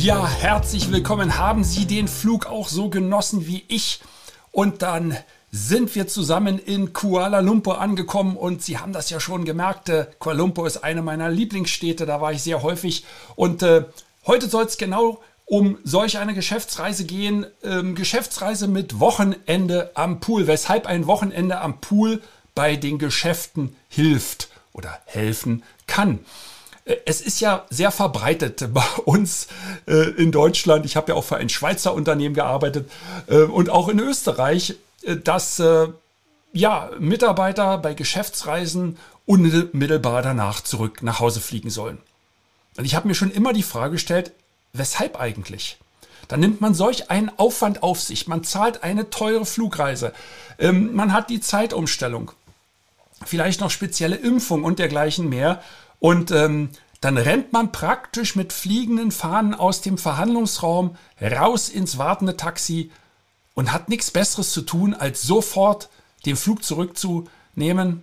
Ja, herzlich willkommen. Haben Sie den Flug auch so genossen wie ich? Und dann sind wir zusammen in Kuala Lumpur angekommen und Sie haben das ja schon gemerkt. Äh, Kuala Lumpur ist eine meiner Lieblingsstädte, da war ich sehr häufig. Und äh, heute soll es genau um solch eine Geschäftsreise gehen. Ähm, Geschäftsreise mit Wochenende am Pool. Weshalb ein Wochenende am Pool bei den Geschäften hilft oder helfen kann. Es ist ja sehr verbreitet bei uns äh, in Deutschland. Ich habe ja auch für ein Schweizer Unternehmen gearbeitet äh, und auch in Österreich, äh, dass äh, ja, Mitarbeiter bei Geschäftsreisen unmittelbar danach zurück nach Hause fliegen sollen. Und ich habe mir schon immer die Frage gestellt, weshalb eigentlich? Dann nimmt man solch einen Aufwand auf sich. Man zahlt eine teure Flugreise. Ähm, man hat die Zeitumstellung. Vielleicht noch spezielle Impfung und dergleichen mehr. Und ähm, dann rennt man praktisch mit fliegenden Fahnen aus dem Verhandlungsraum raus ins wartende Taxi und hat nichts Besseres zu tun, als sofort den Flug zurückzunehmen.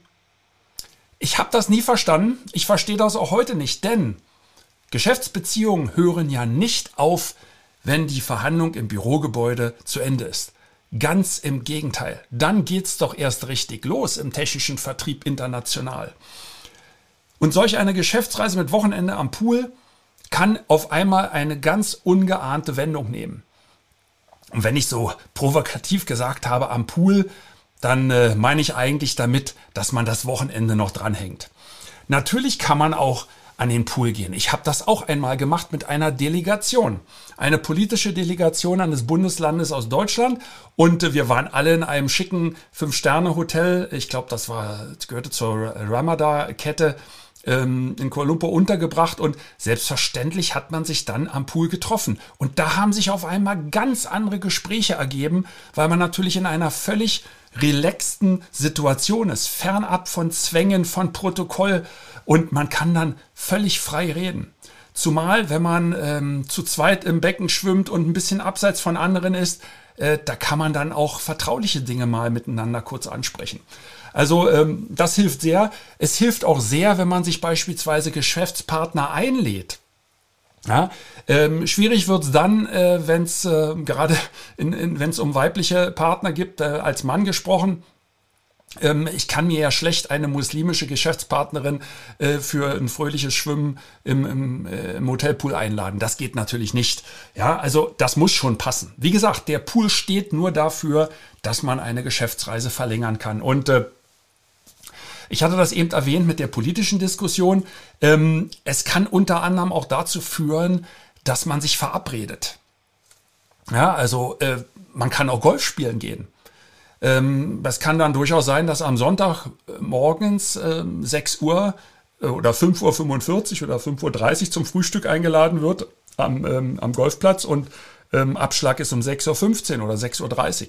Ich habe das nie verstanden. Ich verstehe das auch heute nicht, denn Geschäftsbeziehungen hören ja nicht auf, wenn die Verhandlung im Bürogebäude zu Ende ist. Ganz im Gegenteil. Dann geht's doch erst richtig los im technischen Vertrieb international. Und solch eine Geschäftsreise mit Wochenende am Pool kann auf einmal eine ganz ungeahnte Wendung nehmen. Und wenn ich so provokativ gesagt habe am Pool, dann äh, meine ich eigentlich damit, dass man das Wochenende noch dranhängt. Natürlich kann man auch an den Pool gehen. Ich habe das auch einmal gemacht mit einer Delegation. Eine politische Delegation eines Bundeslandes aus Deutschland. Und äh, wir waren alle in einem schicken Fünf-Sterne-Hotel. Ich glaube, das war, gehörte zur Ramada-Kette ähm, in Kuala Lumpur untergebracht und selbstverständlich hat man sich dann am Pool getroffen. Und da haben sich auf einmal ganz andere Gespräche ergeben, weil man natürlich in einer völlig relaxten Situation ist, fernab von Zwängen, von Protokoll und man kann dann völlig frei reden. Zumal, wenn man ähm, zu zweit im Becken schwimmt und ein bisschen abseits von anderen ist, äh, da kann man dann auch vertrauliche Dinge mal miteinander kurz ansprechen. Also ähm, das hilft sehr. Es hilft auch sehr, wenn man sich beispielsweise Geschäftspartner einlädt. Ja, ähm, schwierig wird es dann, äh, wenn es äh, gerade wenn es um weibliche Partner gibt, äh, als Mann gesprochen. Ähm, ich kann mir ja schlecht eine muslimische Geschäftspartnerin äh, für ein fröhliches Schwimmen im, im, äh, im, Hotelpool einladen. Das geht natürlich nicht. Ja, also das muss schon passen. Wie gesagt, der Pool steht nur dafür, dass man eine Geschäftsreise verlängern kann. Und äh, ich hatte das eben erwähnt mit der politischen Diskussion. Ähm, es kann unter anderem auch dazu führen, dass man sich verabredet. Ja, also äh, man kann auch Golf spielen gehen. Ähm, das kann dann durchaus sein, dass am Sonntag äh, morgens äh, 6 Uhr oder 5.45 Uhr oder 5.30 Uhr zum Frühstück eingeladen wird am, ähm, am Golfplatz und ähm, Abschlag ist um 6.15 Uhr oder 6.30 Uhr.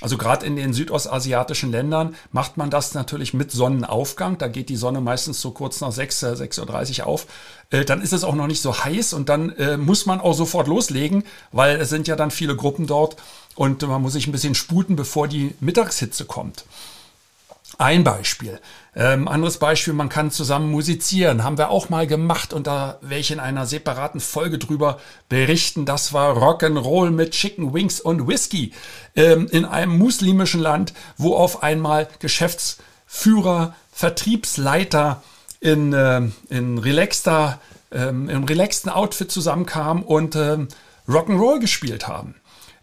Also gerade in den südostasiatischen Ländern macht man das natürlich mit Sonnenaufgang. Da geht die Sonne meistens so kurz nach 6, äh, 6.30 Uhr auf. Äh, dann ist es auch noch nicht so heiß und dann äh, muss man auch sofort loslegen, weil es sind ja dann viele Gruppen dort und man muss sich ein bisschen sputen, bevor die Mittagshitze kommt. Ein Beispiel. Ähm, anderes Beispiel, man kann zusammen musizieren. Haben wir auch mal gemacht und da werde ich in einer separaten Folge drüber berichten. Das war Rock'n'Roll mit Chicken Wings und Whisky ähm, in einem muslimischen Land, wo auf einmal Geschäftsführer, Vertriebsleiter in, äh, in relaxter, ähm, im relaxten Outfit zusammenkamen und ähm, Rock'n'Roll gespielt haben.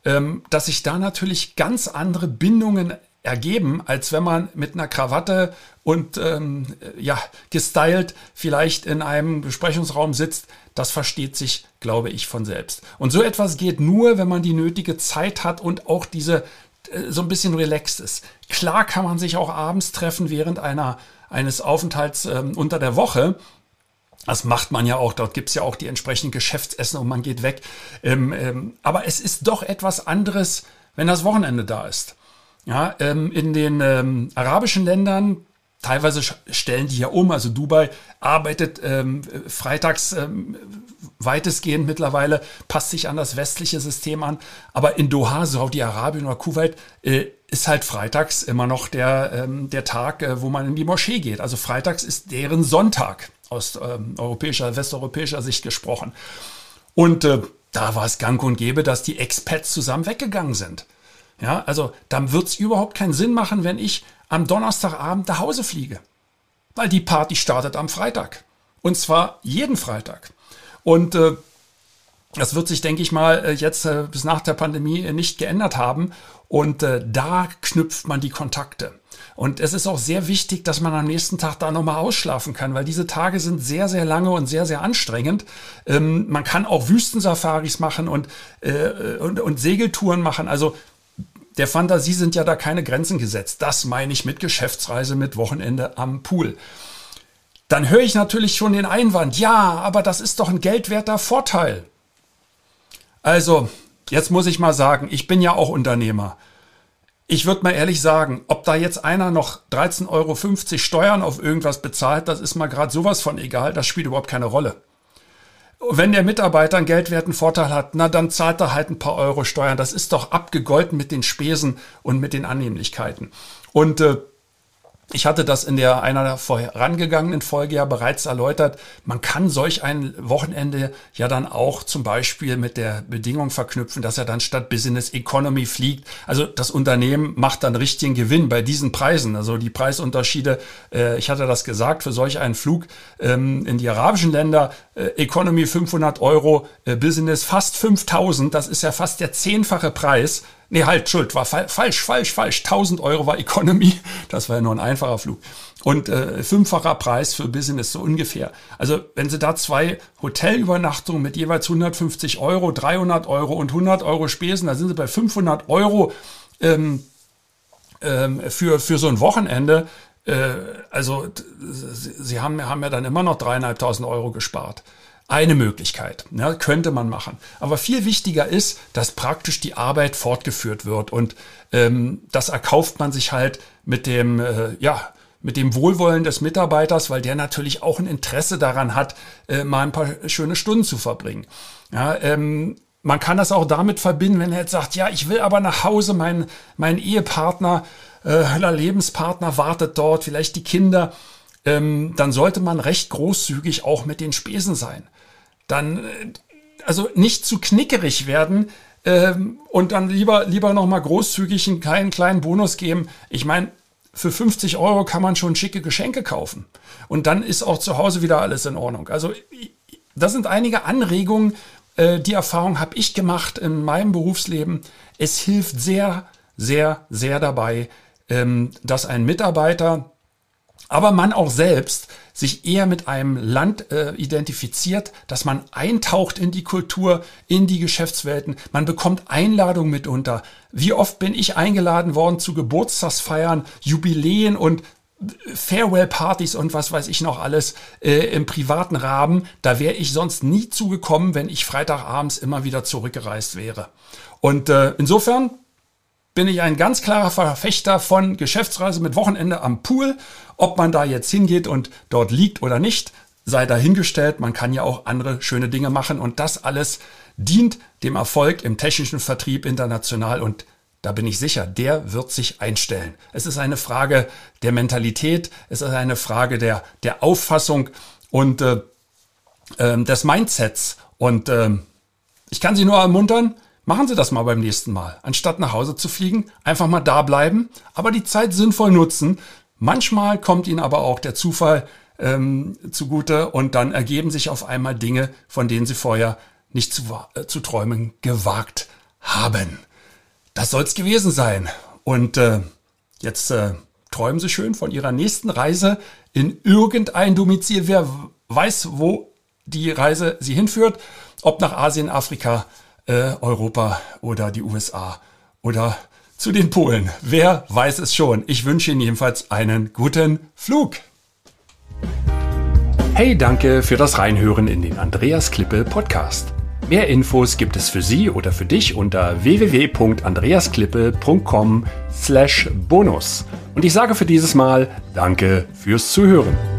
Ähm, dass sich da natürlich ganz andere Bindungen ergeben, als wenn man mit einer Krawatte und ähm, ja, gestylt vielleicht in einem Besprechungsraum sitzt. Das versteht sich, glaube ich, von selbst. Und so etwas geht nur, wenn man die nötige Zeit hat und auch diese äh, so ein bisschen relaxed ist. Klar kann man sich auch abends treffen während einer, eines Aufenthalts ähm, unter der Woche. Das macht man ja auch. Dort gibt's ja auch die entsprechenden Geschäftsessen und man geht weg. Ähm, ähm, aber es ist doch etwas anderes, wenn das Wochenende da ist. Ja, ähm, in den ähm, arabischen Ländern teilweise stellen die ja um. Also Dubai arbeitet ähm, freitags ähm, weitestgehend mittlerweile, passt sich an das westliche System an. Aber in Doha, Saudi-Arabien oder Kuwait, äh, ist halt freitags immer noch der, ähm, der Tag, äh, wo man in die Moschee geht. Also freitags ist deren Sonntag aus ähm, europäischer, westeuropäischer Sicht gesprochen. Und äh, da war es gang und gäbe, dass die Expats zusammen weggegangen sind. Ja, also dann wird es überhaupt keinen Sinn machen, wenn ich am Donnerstagabend nach Hause fliege. Weil die Party startet am Freitag. Und zwar jeden Freitag. Und äh, das wird sich, denke ich mal, äh, jetzt äh, bis nach der Pandemie äh, nicht geändert haben. Und äh, da knüpft man die Kontakte. Und es ist auch sehr wichtig, dass man am nächsten Tag da nochmal ausschlafen kann, weil diese Tage sind sehr, sehr lange und sehr, sehr anstrengend. Ähm, man kann auch Wüstensafaris machen und, äh, und, und Segeltouren machen. Also der Fantasie sind ja da keine Grenzen gesetzt. Das meine ich mit Geschäftsreise, mit Wochenende am Pool. Dann höre ich natürlich schon den Einwand, ja, aber das ist doch ein geldwerter Vorteil. Also, jetzt muss ich mal sagen, ich bin ja auch Unternehmer. Ich würde mal ehrlich sagen, ob da jetzt einer noch 13,50 Euro Steuern auf irgendwas bezahlt, das ist mal gerade sowas von egal, das spielt überhaupt keine Rolle wenn der Mitarbeiter einen geldwerten Vorteil hat, na dann zahlt er halt ein paar Euro Steuern. Das ist doch abgegolten mit den Spesen und mit den Annehmlichkeiten. Und äh, ich hatte das in der einer der vorangegangenen Folge ja bereits erläutert. Man kann solch ein Wochenende ja dann auch zum Beispiel mit der Bedingung verknüpfen, dass er dann statt Business Economy fliegt. Also das Unternehmen macht dann richtigen Gewinn bei diesen Preisen. Also die Preisunterschiede, äh, ich hatte das gesagt, für solch einen Flug ähm, in die arabischen Länder, äh, Economy 500 Euro, äh, Business fast 5000. Das ist ja fast der zehnfache Preis Nee, halt, Schuld, war fa falsch, falsch, falsch. 1000 Euro war Economy. Das war ja nur ein einfacher Flug. Und äh, fünffacher Preis für Business, so ungefähr. Also wenn Sie da zwei Hotelübernachtungen mit jeweils 150 Euro, 300 Euro und 100 Euro Spesen, da sind Sie bei 500 Euro ähm, ähm, für, für so ein Wochenende. Äh, also Sie haben, haben ja dann immer noch dreieinhalbtausend Euro gespart eine Möglichkeit, ne, könnte man machen. Aber viel wichtiger ist, dass praktisch die Arbeit fortgeführt wird und ähm, das erkauft man sich halt mit dem, äh, ja, mit dem Wohlwollen des Mitarbeiters, weil der natürlich auch ein Interesse daran hat, äh, mal ein paar schöne Stunden zu verbringen. Ja, ähm, man kann das auch damit verbinden, wenn er jetzt sagt, ja, ich will aber nach Hause, mein, mein Ehepartner, äh, Lebenspartner wartet dort, vielleicht die Kinder ähm, dann sollte man recht großzügig auch mit den Spesen sein. Dann, äh, also nicht zu knickerig werden ähm, und dann lieber, lieber nochmal großzügig einen kleinen, kleinen Bonus geben. Ich meine, für 50 Euro kann man schon schicke Geschenke kaufen. Und dann ist auch zu Hause wieder alles in Ordnung. Also das sind einige Anregungen. Äh, die Erfahrung habe ich gemacht in meinem Berufsleben. Es hilft sehr, sehr, sehr dabei, ähm, dass ein Mitarbeiter aber man auch selbst sich eher mit einem Land äh, identifiziert, dass man eintaucht in die Kultur, in die Geschäftswelten. Man bekommt Einladungen mitunter. Wie oft bin ich eingeladen worden zu Geburtstagsfeiern, Jubiläen und Farewell-Partys und was weiß ich noch alles äh, im privaten Rahmen. Da wäre ich sonst nie zugekommen, wenn ich Freitagabends immer wieder zurückgereist wäre. Und äh, insofern bin ich ein ganz klarer Verfechter von Geschäftsreise mit Wochenende am Pool. Ob man da jetzt hingeht und dort liegt oder nicht, sei dahingestellt. Man kann ja auch andere schöne Dinge machen und das alles dient dem Erfolg im technischen Vertrieb international und da bin ich sicher, der wird sich einstellen. Es ist eine Frage der Mentalität, es ist eine Frage der, der Auffassung und äh, äh, des Mindsets. Und äh, ich kann Sie nur ermuntern, Machen Sie das mal beim nächsten Mal. Anstatt nach Hause zu fliegen, einfach mal da bleiben, aber die Zeit sinnvoll nutzen. Manchmal kommt Ihnen aber auch der Zufall ähm, zugute und dann ergeben sich auf einmal Dinge, von denen Sie vorher nicht zu, äh, zu träumen gewagt haben. Das soll's gewesen sein. Und äh, jetzt äh, träumen Sie schön von Ihrer nächsten Reise in irgendein Domizil. Wer weiß, wo die Reise Sie hinführt, ob nach Asien, Afrika, äh, Europa oder die USA oder zu den Polen. Wer weiß es schon. Ich wünsche Ihnen jedenfalls einen guten Flug. Hey, danke für das Reinhören in den Andreas Klippe Podcast. Mehr Infos gibt es für Sie oder für dich unter www.andreasklippe.com/bonus. Und ich sage für dieses Mal Danke fürs Zuhören.